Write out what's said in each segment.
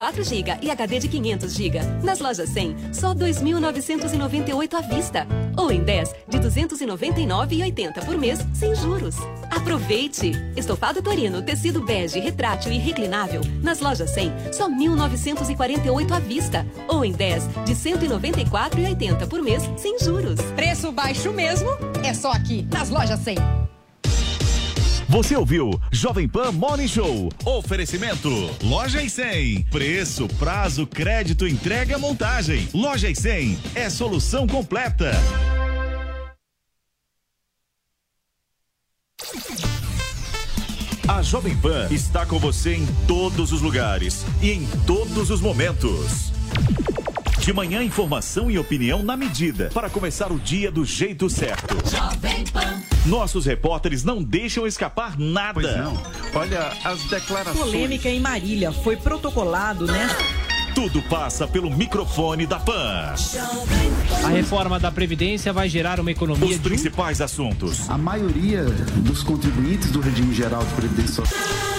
4 GB e HD de 500 GB. Nas lojas 100, só 2.998 à vista. Ou em 10, de 299,80 por mês, sem juros. Aproveite! Estofado Torino, tecido bege, retrátil e reclinável. Nas lojas 100, só 1.948 à vista. Ou em 10, de 194,80 por mês, sem juros. Preço baixo mesmo é só aqui, nas lojas 100. Você ouviu Jovem Pan Morning Show. Oferecimento Loja e 100. Preço, prazo, crédito, entrega, montagem. Loja e 100 é solução completa. A Jovem Pan está com você em todos os lugares e em todos os momentos. De manhã, informação e opinião na medida para começar o dia do jeito certo. Jovem Pan. Nossos repórteres não deixam escapar nada. Pois não. Olha as declarações. Polêmica em Marília foi protocolado, né? Tudo passa pelo microfone da Pan. A reforma da Previdência vai gerar uma economia. Os principais assuntos. A maioria dos contribuintes do regime geral de Previdência Social.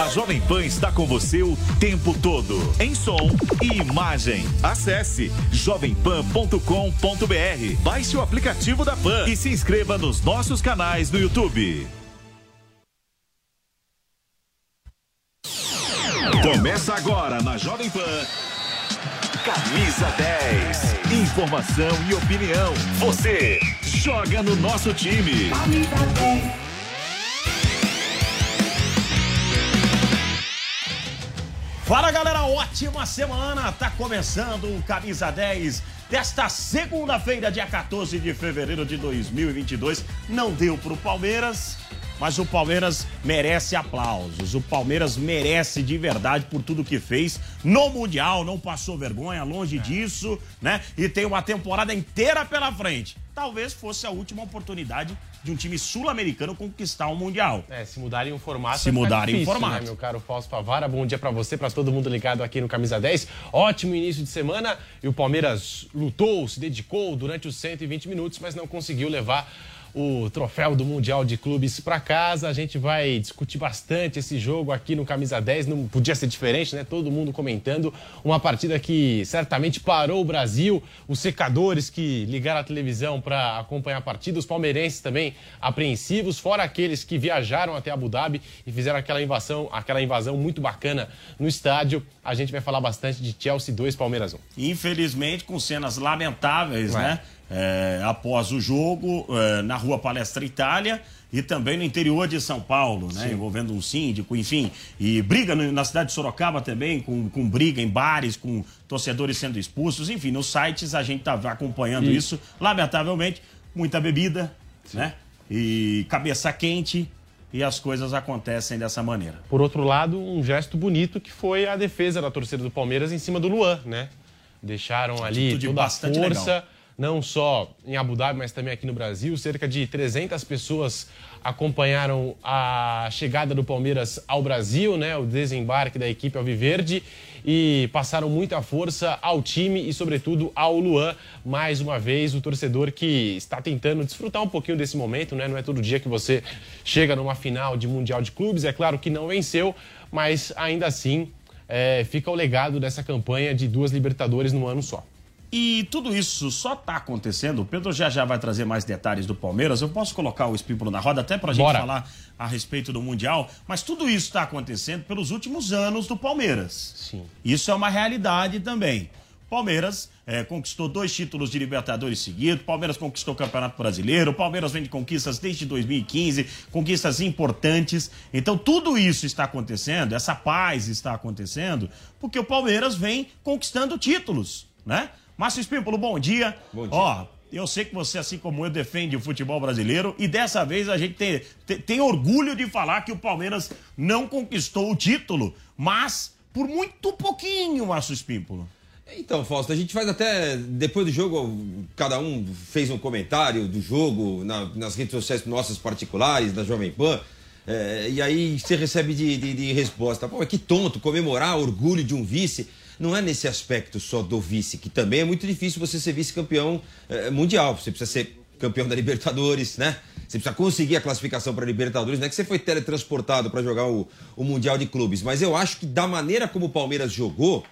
A Jovem Pan está com você o tempo todo, em som e imagem. Acesse jovempan.com.br, baixe o aplicativo da Pan e se inscreva nos nossos canais no YouTube. Começa agora na Jovem Pan. Camisa 10. Informação e opinião. Você joga no nosso time. Camisa 10. Fala galera, ótima semana! Tá começando o Camisa 10 desta segunda-feira, dia 14 de fevereiro de 2022. Não deu pro Palmeiras, mas o Palmeiras merece aplausos. O Palmeiras merece de verdade por tudo que fez no Mundial, não passou vergonha, longe disso, né? E tem uma temporada inteira pela frente. Talvez fosse a última oportunidade de um time sul-americano conquistar o um Mundial. É, se mudarem o formato. Se mudarem difícil, o formato. Né, meu caro Fausto Favara, bom dia para você, para todo mundo ligado aqui no Camisa 10. Ótimo início de semana e o Palmeiras lutou, se dedicou durante os 120 minutos, mas não conseguiu levar o troféu do Mundial de Clubes para casa. A gente vai discutir bastante esse jogo aqui no Camisa 10. Não podia ser diferente, né? Todo mundo comentando. Uma partida que certamente parou o Brasil. Os secadores que ligaram a televisão para acompanhar a partida. Os palmeirenses também apreensivos, fora aqueles que viajaram até Abu Dhabi e fizeram aquela invasão, aquela invasão muito bacana no estádio. A gente vai falar bastante de Chelsea 2, Palmeiras 1. Infelizmente, com cenas lamentáveis, Ué. né? É, após o jogo, é, na rua Palestra Itália e também no interior de São Paulo, né? Envolvendo um síndico, enfim. E briga na cidade de Sorocaba também, com, com briga em bares, com torcedores sendo expulsos. Enfim, nos sites a gente tá acompanhando E- isso. Lamentavelmente, muita bebida, né? E cabeça quente. E as coisas acontecem dessa maneira. Por outro lado, um gesto bonito que foi a defesa da torcida do Palmeiras em cima do Luan, né? Deixaram ali Atitude toda a força, legal. Não só em Abu Dhabi, mas também aqui no Brasil. Cerca de 300 pessoas acompanharam a chegada do Palmeiras ao Brasil, né? O desembarque da equipe Alviverde e passaram muita força ao time e, sobretudo, ao Luan. Mais uma vez, o torcedor que está tentando desfrutar um pouquinho desse momento, né? Não é todo dia que você chega numa final de Mundial de Clubes. É claro que não venceu, mas ainda assim é, fica o legado dessa campanha de duas Libertadores no ano só. E tudo isso só tá acontecendo. O Pedro já já vai trazer mais detalhes do Palmeiras. Eu posso colocar o espípulo na roda até pra gente Bora. falar a respeito do Mundial. Mas tudo isso está acontecendo pelos últimos anos do Palmeiras. Sim. Isso é uma realidade também. Palmeiras eh, conquistou dois títulos de Libertadores seguidos, Palmeiras conquistou o Campeonato Brasileiro, Palmeiras vem de conquistas desde 2015, conquistas importantes. Então tudo isso está acontecendo, essa paz está acontecendo, porque o Palmeiras vem conquistando títulos, né? Márcio Espímpolo, bom dia. Bom dia. Ó, eu sei que você, assim como eu, defende o futebol brasileiro e dessa vez a gente tem, tem, tem orgulho de falar que o Palmeiras não conquistou o título, mas por muito pouquinho, Márcio Espímpolo. Então, Fausto, a gente faz até. Depois do jogo, cada um fez um comentário do jogo na- nas redes sociais nossas particulares, da Jovem Pan. é, e aí você recebe de, de- de resposta. Pô, que tonto comemorar orgulho de um vice. Não é nesse aspecto só do vice, que também é muito difícil você ser vice-campeão é, mundial. Você precisa ser campeão da Libertadores, né? Você precisa conseguir a classificação para a Libertadores. Não é que você foi teletransportado para jogar o, o Mundial de Clubes. Mas eu acho que da maneira como o Palmeiras jogou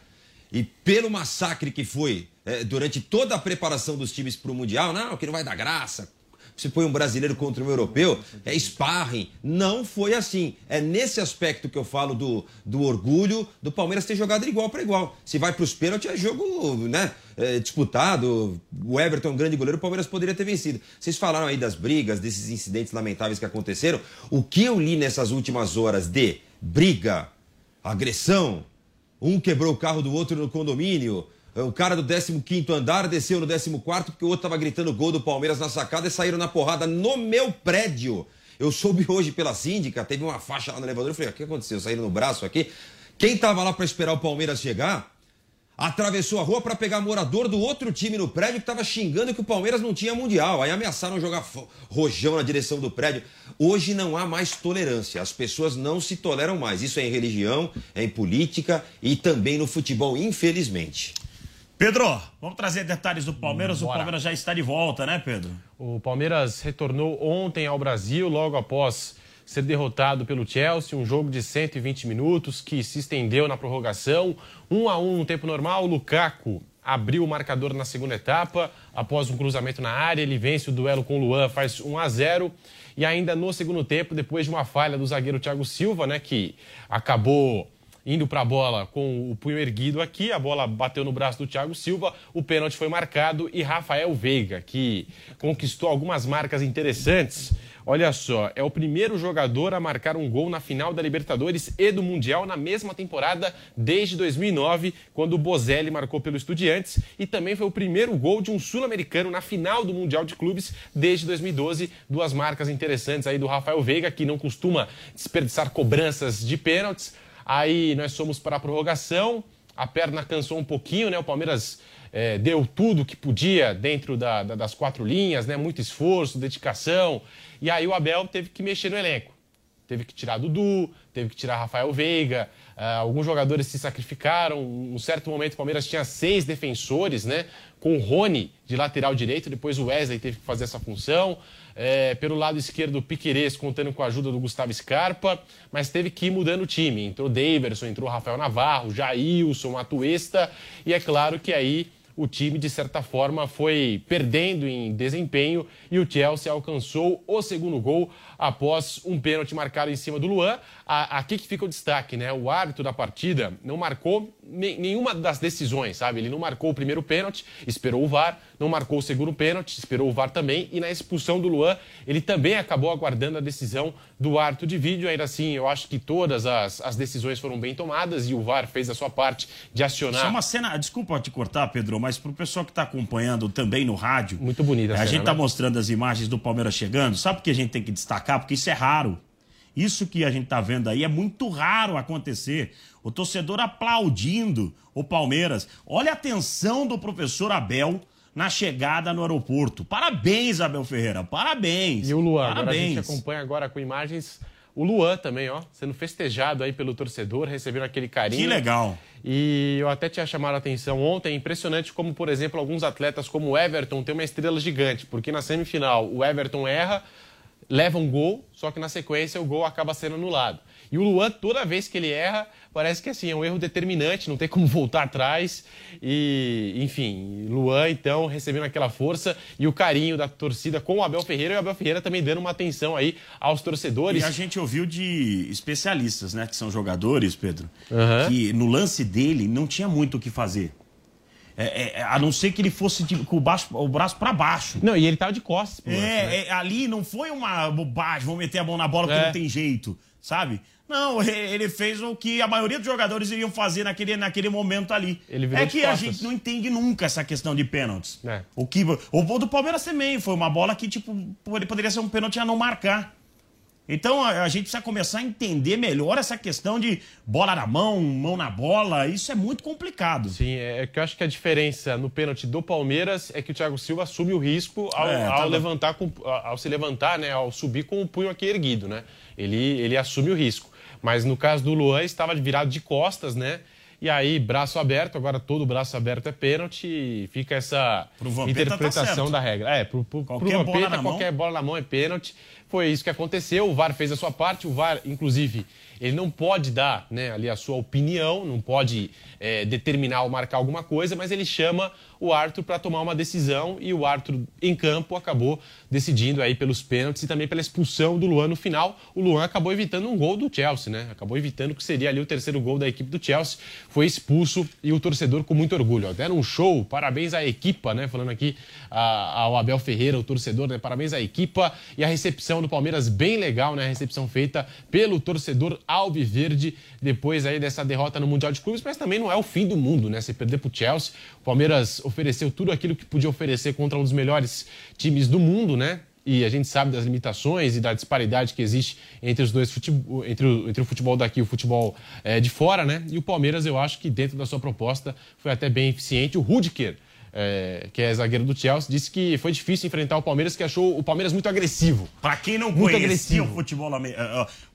e pelo massacre que foi é, durante toda a preparação dos times para o Mundial, não, que não vai dar graça. Você põe um brasileiro contra um europeu, é sparring. Não foi assim. É nesse aspecto que eu falo do, do orgulho do Palmeiras ter jogado de igual para igual. Se vai para os pênaltis, é jogo né, é, disputado. O Everton um grande goleiro, o Palmeiras poderia ter vencido. Vocês falaram aí das brigas, desses incidentes lamentáveis que aconteceram. O que eu li nessas últimas horas de briga, agressão, um quebrou o carro do outro no condomínio, o cara do 15 andar desceu no 14 porque o outro estava gritando gol do Palmeiras na sacada e saíram na porrada no meu prédio. Eu soube hoje pela síndica, teve uma faixa lá no elevador. Eu falei: o que aconteceu? Saíram no braço aqui. Quem estava lá para esperar o Palmeiras chegar atravessou a rua para pegar morador do outro time no prédio que estava xingando que o Palmeiras não tinha mundial. Aí ameaçaram jogar rojão na direção do prédio. Hoje não há mais tolerância. As pessoas não se toleram mais. Isso é em religião, é em política e também no futebol, infelizmente. Pedro, vamos trazer detalhes do Palmeiras. Bora. O Palmeiras já está de volta, né, Pedro? O Palmeiras retornou ontem ao Brasil, logo após ser derrotado pelo Chelsea, um jogo de 120 minutos que se estendeu na prorrogação. 1 a 1 no tempo normal, o Lukaku abriu o marcador na segunda etapa, após um cruzamento na área, ele vence o duelo com o Luan, faz 1 a 0 e ainda no segundo tempo, depois de uma falha do zagueiro Thiago Silva, né, que acabou indo para a bola com o punho erguido aqui, a bola bateu no braço do Thiago Silva, o pênalti foi marcado e Rafael Veiga, que conquistou algumas marcas interessantes. Olha só, é o primeiro jogador a marcar um gol na final da Libertadores e do Mundial na mesma temporada desde 2009, quando o Bozelli marcou pelo Estudiantes, e também foi o primeiro gol de um sul-americano na final do Mundial de Clubes desde 2012. Duas marcas interessantes aí do Rafael Veiga, que não costuma desperdiçar cobranças de pênaltis. Aí nós fomos para a prorrogação, a perna cansou um pouquinho, né? O Palmeiras é, deu tudo que podia dentro da, da, das quatro linhas, né? Muito esforço, dedicação. E aí o Abel teve que mexer no elenco. Teve que tirar Dudu, teve que tirar Rafael Veiga, uh, alguns jogadores se sacrificaram. Um certo momento o Palmeiras tinha seis defensores, né? Com o Rony de lateral direito, depois o Wesley teve que fazer essa função. É, pelo lado esquerdo, o Piquerez contando com a ajuda do Gustavo Scarpa, mas teve que ir mudando o time. Entrou Daverson, entrou Rafael Navarro, Jailson, Atuesta, e é claro que aí o time, de certa forma, foi perdendo em desempenho e o Chelsea alcançou o segundo gol após um pênalti marcado em cima do Luan. Aqui que fica o destaque, né? O árbitro da partida não marcou nenhuma das decisões, sabe? Ele não marcou o primeiro pênalti, esperou o VAR, não marcou o segundo pênalti, esperou o VAR também, e na expulsão do Luan, ele também acabou aguardando a decisão do árbitro de vídeo. Ainda assim, eu acho que todas as, as decisões foram bem tomadas e o VAR fez a sua parte de acionar. É uma cena, desculpa te cortar, Pedro, mas para o pessoal que está acompanhando também no rádio. Muito bonita a, a cena, gente está né? mostrando as imagens do Palmeiras chegando. Sabe o que a gente tem que destacar? Porque isso é raro. Isso que a gente está vendo aí é muito raro acontecer. O torcedor aplaudindo o Palmeiras. Olha a atenção do professor Abel na chegada no aeroporto. Parabéns, Abel Ferreira. Parabéns. E o Luan, Parabéns. agora a gente acompanha agora com imagens o Luan também, ó, sendo festejado aí pelo torcedor, recebendo aquele carinho. Que legal. E eu até tinha chamado a atenção ontem, é impressionante como, por exemplo, alguns atletas como o Everton tem uma estrela gigante, porque na semifinal o Everton erra, leva um gol, só que na sequência o gol acaba sendo anulado. E o Luan, toda vez que ele erra, parece que assim, é um erro determinante, não tem como voltar atrás. E, enfim, Luan, então, recebendo aquela força e o carinho da torcida com o Abel Ferreira e o Abel Ferreira também dando uma atenção aí aos torcedores. E a gente ouviu de especialistas, né, que são jogadores, Pedro, Uhum. que no lance dele não tinha muito o que fazer. É, é, a não ser que ele fosse de- com o, baixo- o braço para baixo. Não, e ele tava de costas. pro lance, né? É, é, ali não foi uma bobagem, vou meter a mão na bola porque É. não tem jeito, sabe? Não, ele fez o que a maioria dos jogadores iriam fazer naquele, naquele momento ali. É que a gente não entende nunca essa questão de pênaltis. É. O que o gol do Palmeiras também foi uma bola que tipo pode- poderia ser um pênalti a não marcar. Então a, a gente precisa começar a entender melhor essa questão de bola na mão, mão na bola. Isso é muito complicado. Sim, é que eu acho que a diferença no pênalti do Palmeiras é que o Thiago Silva assume o risco ao, É, ao tava- levantar, com- ao se levantar, né, ao subir com o punho aqui erguido, né? Ele, ele assume o risco. Mas no caso do Luan estava virado de costas, né? E aí, braço aberto, agora todo braço aberto é pênalti e fica essa tá interpretação certo. da regra. É, pro, pro, Qualquer pro bola Vampeta, mão. qualquer bola na mão é pênalti. Foi isso que aconteceu. O VAR fez a sua parte. O VAR, inclusive, ele não pode dar né, ali a sua opinião, não pode é, determinar ou marcar alguma coisa, mas ele chama o árbitro para tomar uma decisão e o árbitro em campo acabou decidindo aí pelos pênaltis e também pela expulsão do Luan no final. O Luan acabou evitando um gol do Chelsea, né? Acabou evitando que seria ali o terceiro gol da equipe do Chelsea. Foi expulso e o torcedor com muito orgulho. Até num show, parabéns à equipa, né? Falando aqui ao Abel Ferreira, o torcedor, né? Parabéns à equipa e a recepção do Palmeiras bem legal, né? A recepção feita pelo torcedor Alviverde depois aí dessa derrota no Mundial de Clubes, mas também não é o fim do mundo, né? Se perder pro Chelsea, o Palmeiras ofereceu tudo aquilo que podia oferecer contra um dos melhores times do mundo, né? E a gente sabe das limitações e da disparidade que existe entre os dois futebol, entre o, entre o futebol daqui e o futebol eh, de fora, né? E o Palmeiras, eu acho que dentro da sua proposta foi até bem eficiente. O Rudiger, eh, que é zagueiro do Chelsea, disse que foi difícil enfrentar o Palmeiras, que achou o Palmeiras muito agressivo. Pra quem não Muito conhecia agressivo. o futebol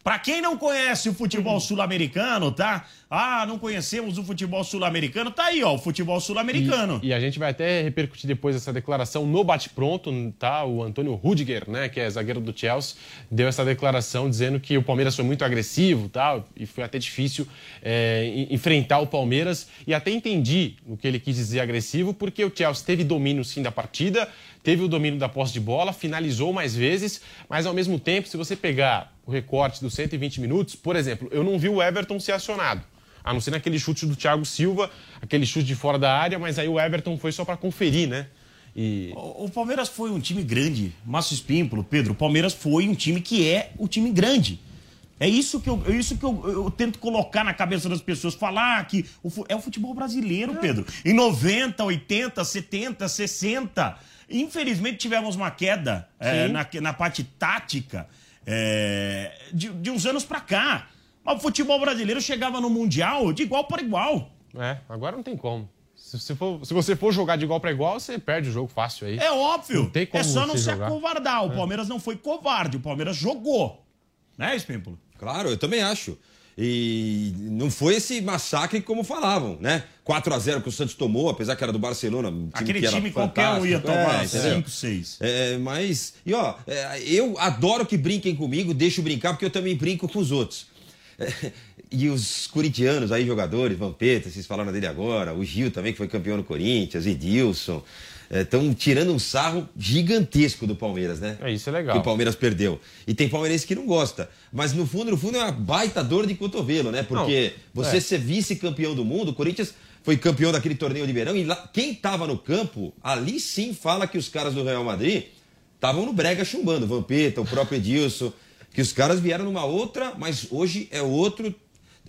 Pra quem não conhece o futebol sul-americano, tá? Ah, não conhecemos o futebol sul-americano. Tá aí, ó, o futebol sul-americano. E a gente vai até repercutir depois essa declaração no bate-pronto, tá? O Antônio Rudiger, né, que é zagueiro do Chelsea, deu essa declaração dizendo que o Palmeiras foi muito agressivo, tá? E foi até difícil é, en- enfrentar o Palmeiras. E até entendi o que ele quis dizer agressivo, porque o Chelsea teve domínio sim da partida, teve o domínio da posse de bola, finalizou mais vezes, mas ao mesmo tempo, se você pegar o recorte dos 120 minutos, por exemplo, eu não vi o Everton ser acionado. A não ser naquele chute do Thiago Silva, aquele chute de fora da área, mas aí o Everton foi só para conferir, né? E O o Palmeiras foi um time grande. Márcio Espímpolo, Pedro, o Palmeiras foi um time que é o time grande. É isso que eu, é isso que eu, eu tento colocar na cabeça das pessoas. Falar que o é o futebol brasileiro, Pedro. Em 90, 80, 70, 60. Infelizmente tivemos uma queda é, na, na parte tática é, de, de uns anos pra cá. Mas o futebol brasileiro chegava no Mundial de igual para igual. é, agora não tem como. Se, se for- se você for jogar de igual para igual, você perde o jogo fácil aí. É óbvio. Não tem como é só não se jogar. acovardar. O Palmeiras não foi covarde, o Palmeiras jogou. Né, Espímpolo? Claro, eu também acho. E não foi esse massacre como falavam, né? 4 a 0 que o Santos tomou, apesar que era do Barcelona. Um time Aquele que era time qualquer um ia tomar É, entendeu? 5, 6. É, mas, e ó, é, eu adoro que brinquem comigo, deixo brincar, porque eu também brinco com os outros. É, e os corintianos aí, jogadores, Vampeta, vocês falaram dele agora, o Gil também, que foi campeão no Corinthians, Edilson, estão tirando um sarro gigantesco do Palmeiras, né? É, isso é legal. Que o Palmeiras perdeu. E tem palmeirense que não gosta. Mas no fundo, no fundo, é uma baita dor de cotovelo, né? Porque Não, você é. ser vice-campeão do mundo, o Corinthians foi campeão daquele torneio de verão, e lá, quem estava no campo, ali sim fala que os caras do Real Madrid estavam no brega chumbando, Vampeta, o próprio Edilson, que os caras vieram numa outra, mas hoje é outro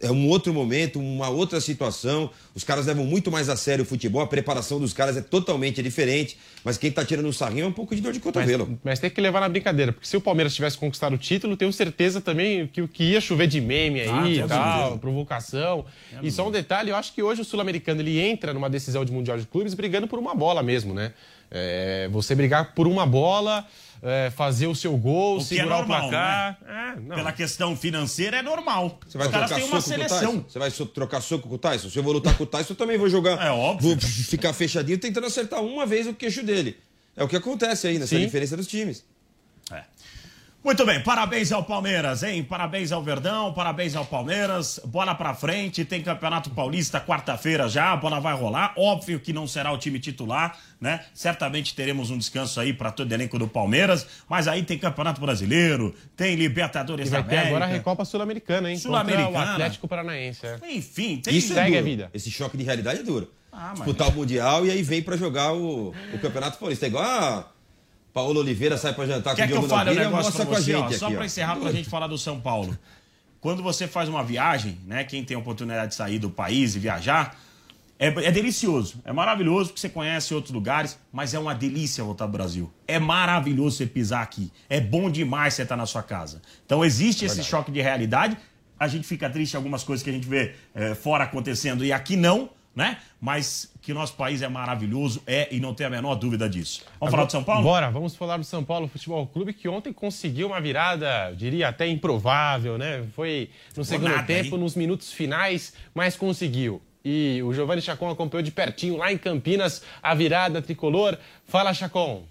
é um outro momento, uma outra situação. Os caras levam muito mais a sério o futebol, a preparação dos caras é totalmente diferente, mas quem tá tirando um sarrinho é um pouco de dor de Mas, cotovelo. mas tem que levar na brincadeira, porque se o Palmeiras tivesse conquistado o título, tenho certeza também que, que ia chover de meme aí Ah, e tal, provocação. E só um detalhe, eu acho que hoje o sul-americano ele entra numa decisão de Mundial de Clubes brigando por uma bola mesmo, né? É, você brigar por uma bola, é, fazer o seu gol, O é segurar normal, o placar. É, não. Pela questão financeira é normal. Você vai Os caras trocar têm uma soco com o seleção. Tyson? Você vai trocar soco com o Tyson? Se eu vou lutar com o Tyson, eu também vou jogar. É óbvio. Vou ficar fechadinho tentando acertar uma vez o queixo dele. É o que acontece aí nessa Sim. diferença dos times. É. Muito bem, parabéns ao Palmeiras, hein? Parabéns ao Verdão, parabéns ao Palmeiras. Bola pra frente, tem Campeonato Paulista quarta-feira já, a bola vai rolar. Óbvio que não será o time titular, né? Certamente teremos um descanso aí pra todo elenco do Palmeiras, mas aí tem Campeonato Brasileiro, tem Libertadores E vai da ter América. agora a Recopa Sul-Americana, hein? Sul-Americana. O Atlético Paranaense. é. Enfim, tem Isso é Segue a duro. vida. Esse choque de realidade é duro. Ah, mas- Disputar o Mundial e aí vem pra jogar o, o Campeonato Paulista. É igual a Paulo Oliveira sai pra jantar com Quer o que eu Diogo fale um Nogueira negócio pra com a você, ó, só pra ó. encerrar pra gente falar do São Paulo. Quando você faz uma viagem, né, quem tem a oportunidade de sair do país e viajar, é, é delicioso, é maravilhoso porque você conhece outros lugares, mas é uma delícia voltar ao Brasil. É maravilhoso você pisar aqui, é bom demais você estar na sua casa. Então existe esse choque de realidade, a gente fica triste em algumas coisas que a gente vê é, fora acontecendo e aqui não, né? Mas que o nosso país é maravilhoso, é e não tem a menor dúvida disso. Vamos falar do São Paulo? Bora, vamos falar do São Paulo Futebol Clube, que ontem conseguiu uma virada, eu diria até improvável, né? Foi no segundo nada, tempo, hein? nos minutos finais, mas conseguiu. E o Giovanni Chacon acompanhou de pertinho lá em Campinas a virada tricolor. Fala, Chacon.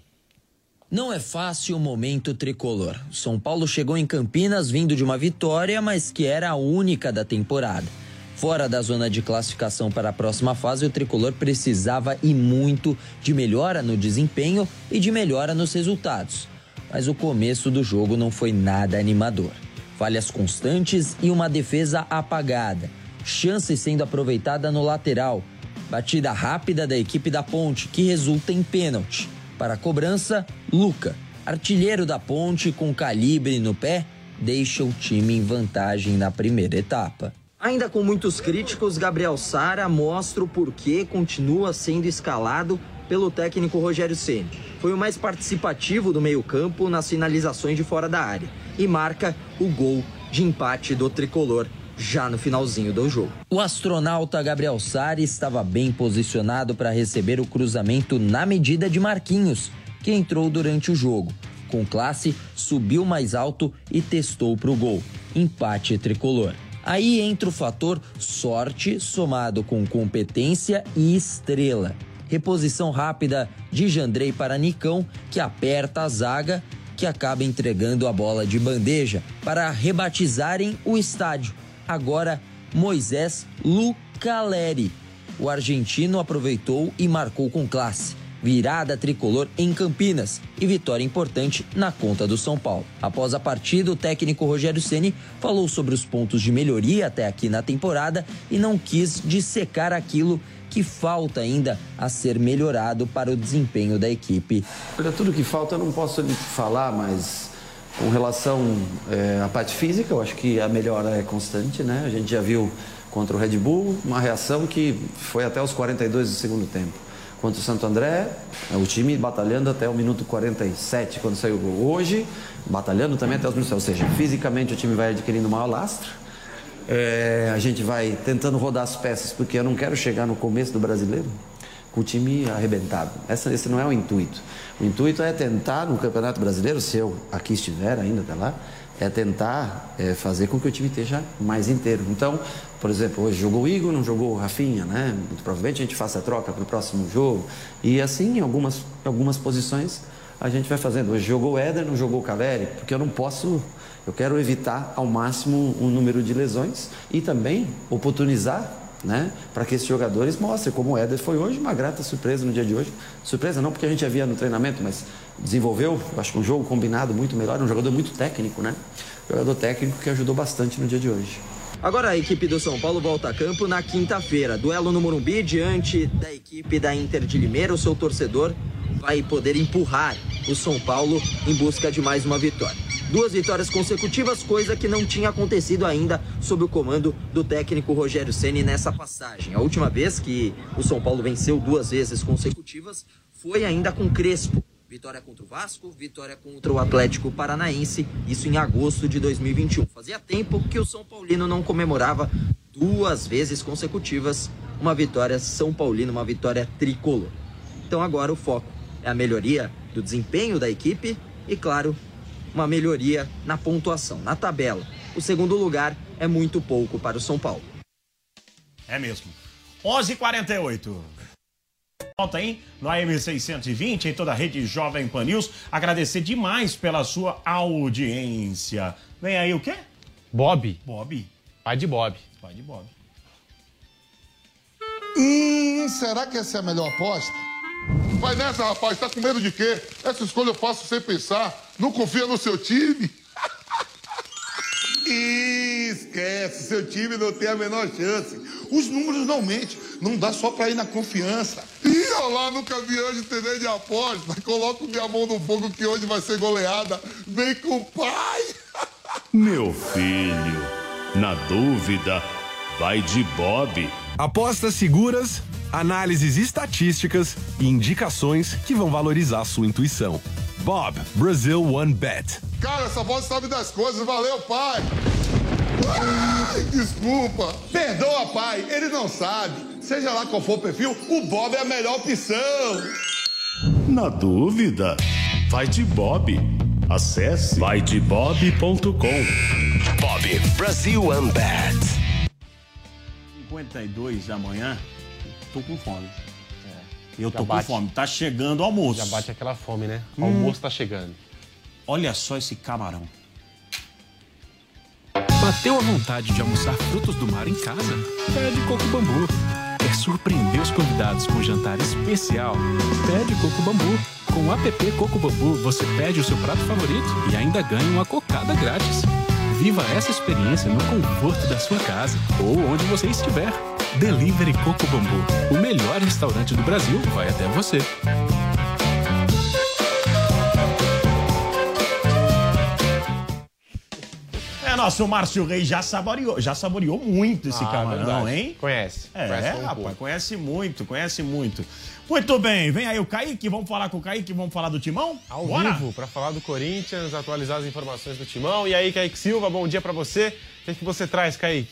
Não é fácil o momento tricolor. São Paulo chegou em Campinas vindo de uma vitória, mas que era a única da temporada. Fora da zona de classificação para a próxima fase, o tricolor precisava e muito de melhora no desempenho e de melhora nos resultados. Mas o começo do jogo não foi nada animador. Falhas constantes e uma defesa apagada. Chance sendo aproveitada no lateral. Batida rápida da equipe da Ponte, que resulta em pênalti. Para a cobrança, Luca, artilheiro da Ponte com calibre no pé, deixa o time em vantagem na primeira etapa. Ainda com muitos críticos, Gabriel Sara mostra o porquê continua sendo escalado pelo técnico Rogério Ceni. Foi o mais participativo do meio-campo nas finalizações de fora da área e marca o gol de empate do tricolor já no finalzinho do jogo. O astronauta Gabriel Sara estava bem posicionado para receber o cruzamento na medida de Marquinhos, que entrou durante o jogo. Com classe, subiu mais alto e testou para o gol. Empate tricolor. Aí entra o fator sorte somado com competência e estrela. Reposição rápida de Jandrei para Nicão, que aperta a zaga, que acaba entregando a bola de bandeja para rebatizarem o estádio. Agora, Moisés Lucaleri. O argentino aproveitou e marcou com classe virada tricolor em Campinas e vitória importante na conta do São Paulo. Após a partida, o técnico Rogério Ceni falou sobre os pontos de melhoria até aqui na temporada e não quis dissecar aquilo que falta ainda a ser melhorado para o desempenho da equipe. Olha, tudo que falta eu não posso lhe falar, mas com relação é, à parte física, eu acho que a melhora é constante, né? A gente já viu contra o Red Bull uma reação que foi até os 42 do segundo tempo contra o Santo André, é, o time batalhando até o minuto 47 quando saiu o gol. Hoje, batalhando também até os minutos, ou seja, fisicamente o time vai adquirindo maior lastro. É, a gente vai tentando rodar as peças, porque eu não quero chegar no começo do brasileiro com o time arrebentado. Essa, esse não é o intuito. O intuito é tentar no Campeonato Brasileiro, se eu aqui estiver ainda até lá, é tentar é, fazer com que o time esteja mais inteiro. Então, por exemplo, hoje jogou o Igor, não jogou o Rafinha, né? Muito provavelmente a gente faça a troca para o próximo jogo. E assim, em algumas, algumas posições, a gente vai fazendo. Hoje jogou o Éder, não jogou o Caleri, porque eu não posso, eu quero evitar ao máximo o um número de lesões e também oportunizar né? Para que esses jogadores mostrem como o Éder foi hoje, uma grata surpresa no dia de hoje. Surpresa não porque a gente havia no treinamento, mas desenvolveu, acho que um jogo combinado muito melhor, um jogador muito técnico, né? Jogador técnico que ajudou bastante no dia de hoje. Agora a equipe do São Paulo volta a campo na quinta-feira. Duelo no Morumbi diante da equipe da Inter de Limeira. O seu torcedor vai poder empurrar o São Paulo em busca de mais uma vitória. Duas vitórias consecutivas, coisa que não tinha acontecido ainda sob o comando do técnico Rogério Ceni nessa passagem. A última vez que o São Paulo venceu duas vezes consecutivas foi ainda com Crespo. Vitória contra o Vasco, vitória contra o Atlético Paranaense, isso em agosto de 2021. Fazia tempo que o São Paulino não comemorava duas vezes consecutivas uma vitória São Paulino, uma vitória tricolor. Então agora o foco é a melhoria do desempenho da equipe e, claro, uma melhoria na pontuação, na tabela. O segundo lugar é muito pouco para o São Paulo. É mesmo. 11:48. Volta aí no AM620, em toda a rede Jovem Pan News. Agradecer demais pela sua audiência. Vem aí o quê? Bob. Bob. Pai de Bob. Pai de Bob. Hum, será que essa é a melhor aposta? Vai nessa, rapaz. Tá com medo de quê? Essa escolha eu faço sem pensar. Não confia no seu time? Esquece, seu time não tem a menor chance. Os números não mentem, não dá só pra ir na confiança. Ih, olha lá, nunca vi hoje TV de aposta. Coloco minha mão no fogo que hoje vai ser goleada. Vem com o pai. Meu filho, na dúvida, vai de Bob. Apostas seguras, análises estatísticas e indicações que vão valorizar sua intuição. Bob, Brazil One Bet. Cara, essa voz sabe das coisas. Valeu, pai. Ai, desculpa. Perdoa, pai. Ele não sabe. Seja lá qual for o perfil, o Bob é a melhor opção. Na dúvida, vai de Bob. Acesse vaidebob.com. Bob, Brazil One Bet. 52 da manhã, tô com fome. Eu Já tô com bate. fome. Tá chegando o almoço. Já bate aquela fome, né? O Hum. almoço tá chegando. Olha só esse camarão. Bateu a vontade de almoçar frutos do mar em casa? Pede Coco Bambu. Quer surpreender os convidados com um jantar especial? Pede Coco Bambu. Com o app Coco Bambu, você pede o seu prato favorito e ainda ganha uma cocada grátis. Viva essa experiência no conforto da sua casa ou onde você estiver. Delivery Coco Bambu. O melhor restaurante do Brasil vai até você. É, nosso Márcio Reis já saboreou, já saboreou muito esse Ah, camarão, verdade. hein? Conhece. É, Conhece um rapaz, pouco. conhece muito, conhece muito. Muito bem, vem aí o Kaique, vamos falar com o Kaique, vamos falar do Timão? Ao Bora? vivo, para falar do Corinthians, atualizar as informações do Timão. E aí, Kaique Silva, bom dia para você. O que, é que você traz, Kaique?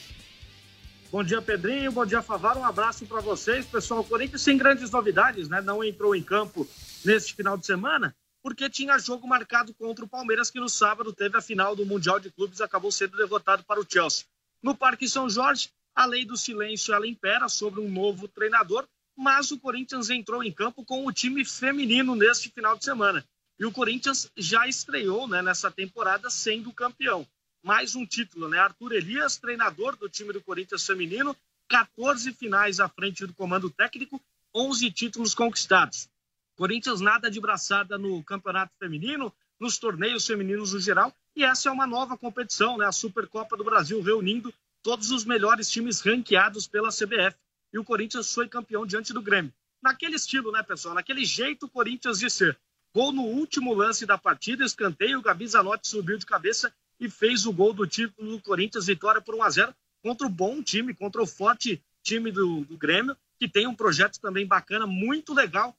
Bom dia, Pedrinho. Bom dia, Favaro. Um abraço para vocês. Pessoal, o Corinthians sem grandes novidades, né? Não entrou em campo neste final de semana porque tinha jogo marcado contra o Palmeiras, que no sábado teve a final do Mundial de Clubes e acabou sendo derrotado para o Chelsea. No Parque São Jorge, a lei do silêncio ela impera sobre um novo treinador, mas o Corinthians entrou em campo com o time feminino neste final de semana. E o Corinthians já estreou né, nessa temporada sendo campeão. Mais um título, né? Arthur Elias, treinador do time do Corinthians feminino, 14 finais à frente do comando técnico, 11 títulos conquistados. Corinthians nada de braçada no campeonato feminino, nos torneios femininos no geral, e essa é uma nova competição, né? A Supercopa do Brasil reunindo todos os melhores times ranqueados pela CBF. E o Corinthians foi campeão diante do Grêmio. Naquele estilo, né, pessoal? Naquele jeito Corinthians de ser. Gol no último lance da partida, escanteio, o Gabi Zanotti subiu de cabeça e fez o gol do título do Corinthians, vitória por 1 a 0 contra o bom time, contra o forte time do, do Grêmio, que tem um projeto também bacana, muito legal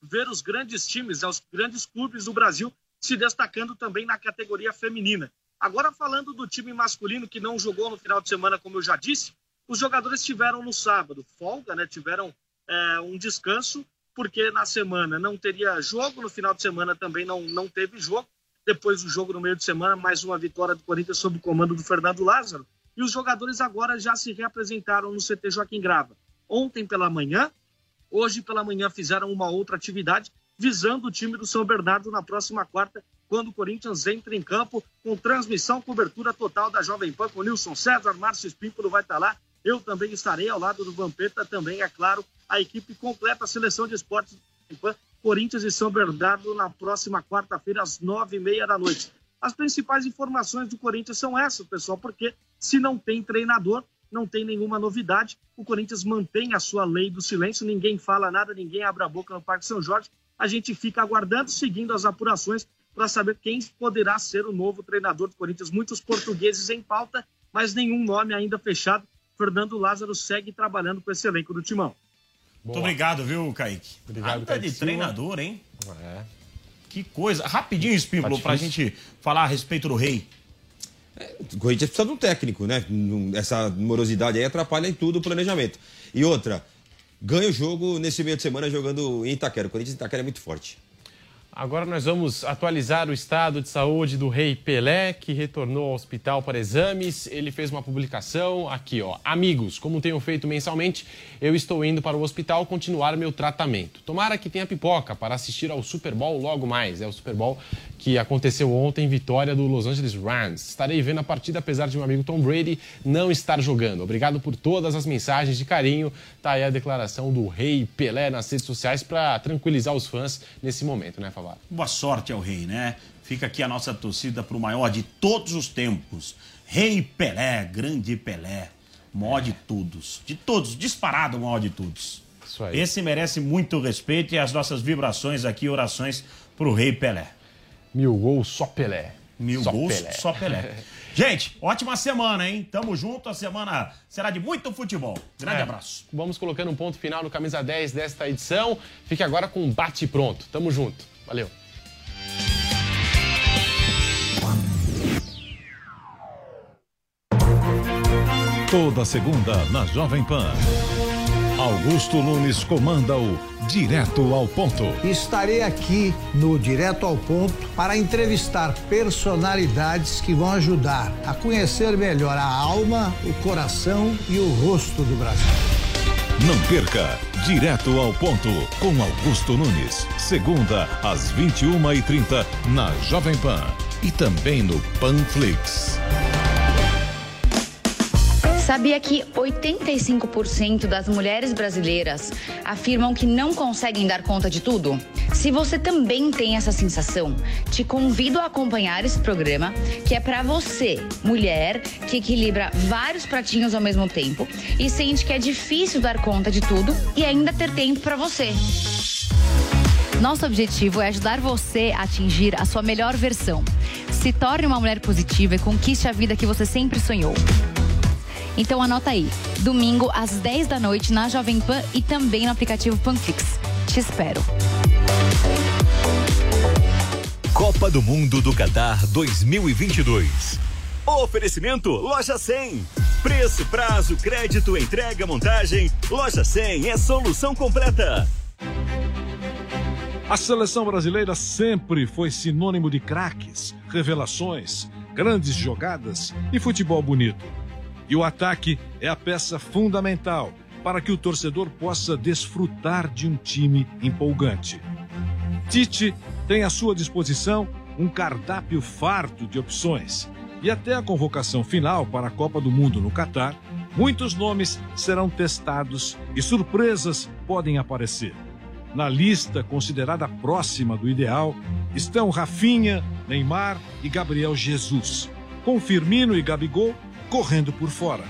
ver os grandes times, os grandes clubes do Brasil se destacando também na categoria feminina. Agora falando do time masculino que não jogou no final de semana, como eu já disse, os jogadores tiveram no sábado folga, né? Tiveram é, um descanso porque na semana não teria jogo, no final de semana também não, não teve jogo. Depois do jogo no meio de semana, mais uma vitória do Corinthians sob o comando do Fernando Lázaro. E os jogadores agora já se reapresentaram no CT Joaquim Grava. Ontem pela manhã, hoje pela manhã fizeram uma outra atividade visando o time do São Bernardo na próxima quarta, quando o Corinthians entra em campo com transmissão, cobertura total da Jovem Pan com Nilson César, Márcio Espímpolo vai estar lá. Eu também estarei ao lado do Vampeta, também, é claro, a equipe completa, a seleção de esportes do Jovem Pan, Corinthians e São Bernardo na próxima quarta-feira, às nove e meia da noite. As principais informações do Corinthians são essas, pessoal, porque se não tem treinador, não tem nenhuma novidade. O Corinthians mantém a sua lei do silêncio, ninguém fala nada, ninguém abre a boca no Parque São Jorge. A gente fica aguardando, seguindo as apurações, para saber quem poderá ser o novo treinador do Corinthians. Muitos portugueses em pauta, mas nenhum nome ainda fechado. Fernando Lázaro segue trabalhando com esse elenco do Timão. Muito obrigado, viu, Kaique? Obrigado, Nada Kaique de Silva. treinador, hein? É. Que coisa. Rapidinho, Espímpolo, Tá pra gente falar a respeito do rei. O Corinthians precisa de um técnico, né? Essa morosidade aí atrapalha em tudo o planejamento. E outra, ganha o jogo nesse meio de semana jogando em Itaquera. O Corinthians em Itaquera é muito forte. Agora nós vamos atualizar o estado de saúde do Rei Pelé, que retornou ao hospital para exames. Ele fez uma publicação aqui, ó. Amigos, como tenho feito mensalmente, eu estou indo para o hospital continuar meu tratamento. Tomara que tenha pipoca para assistir ao Super Bowl logo mais. É o Super Bowl que aconteceu ontem, vitória do Los Angeles Rams. Estarei vendo a partida, apesar de meu amigo Tom Brady não estar jogando. Obrigado por todas as mensagens de carinho. Tá aí a declaração do Rei Pelé nas redes sociais para tranquilizar os fãs nesse momento, né, Boa sorte ao rei, né? Fica aqui a nossa torcida pro maior de todos os tempos. Rei Pelé, grande Pelé. Maior de todos. De todos, disparado o maior de todos. Isso aí. Esse merece muito respeito e as nossas vibrações aqui, orações pro Rei Pelé. Mil gols, só Pelé. Mil Só gols, Pelé. só Pelé. Gente, ótima semana, hein? Tamo junto, a semana será de muito futebol. Grande É. abraço. Vamos colocando um ponto final no Camisa 10 desta edição. Fique agora com um bate pronto. Tamo junto. Valeu. Toda segunda na Jovem Pan. Augusto Nunes comanda o direto ao ponto. Estarei aqui no Direto ao Ponto para entrevistar personalidades que vão ajudar a conhecer melhor a alma, o coração e o rosto do Brasil. Não perca, direto ao ponto, com Augusto Nunes. Segunda, às 21h30, na Jovem Pan. E também no Panflix. Sabia que 85% das mulheres brasileiras afirmam que não conseguem dar conta de tudo? Se você também tem essa sensação, te convido a acompanhar esse programa que é para você, mulher que equilibra vários pratinhos ao mesmo tempo e sente que é difícil dar conta de tudo e ainda ter tempo para você. Nosso objetivo é ajudar você a atingir a sua melhor versão. Se torne uma mulher positiva e conquiste a vida que você sempre sonhou. Então anota aí, domingo às 10 da noite na Jovem Pan e também no aplicativo Panflix. Te espero. Copa do Mundo do Qatar 2022. Oferecimento Loja 100. Preço, prazo, crédito, entrega, montagem. Loja 100 é solução completa. A seleção brasileira sempre foi sinônimo de craques, revelações, grandes jogadas e futebol bonito. E o ataque é a peça fundamental para que o torcedor possa desfrutar de um time empolgante. Tite tem à sua disposição um cardápio farto de opções. E até a convocação final para a Copa do Mundo no Catar, muitos nomes serão testados e surpresas podem aparecer. Na lista considerada próxima do ideal estão Rafinha, Neymar e Gabriel Jesus, com Firmino e Gabigol correndo por fora.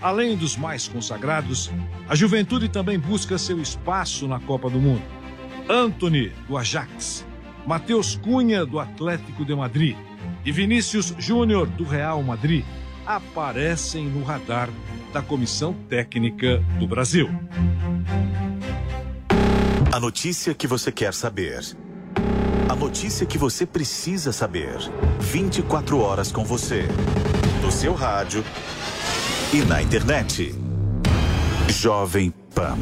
Além dos mais consagrados, a juventude também busca seu espaço na Copa do Mundo. Anthony, do Ajax, Matheus Cunha, do Atlético de Madrid e Vinícius Júnior, do Real Madrid, aparecem no radar da Comissão Técnica do Brasil. A notícia que você quer saber. A notícia que você precisa saber. 24 horas com você. No seu rádio e na internet. Jovem Pan.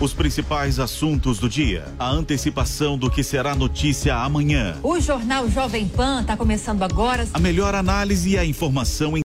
Os principais assuntos do dia. A antecipação do que será notícia amanhã. O Jornal Jovem Pan está começando agora. A melhor análise e a informação em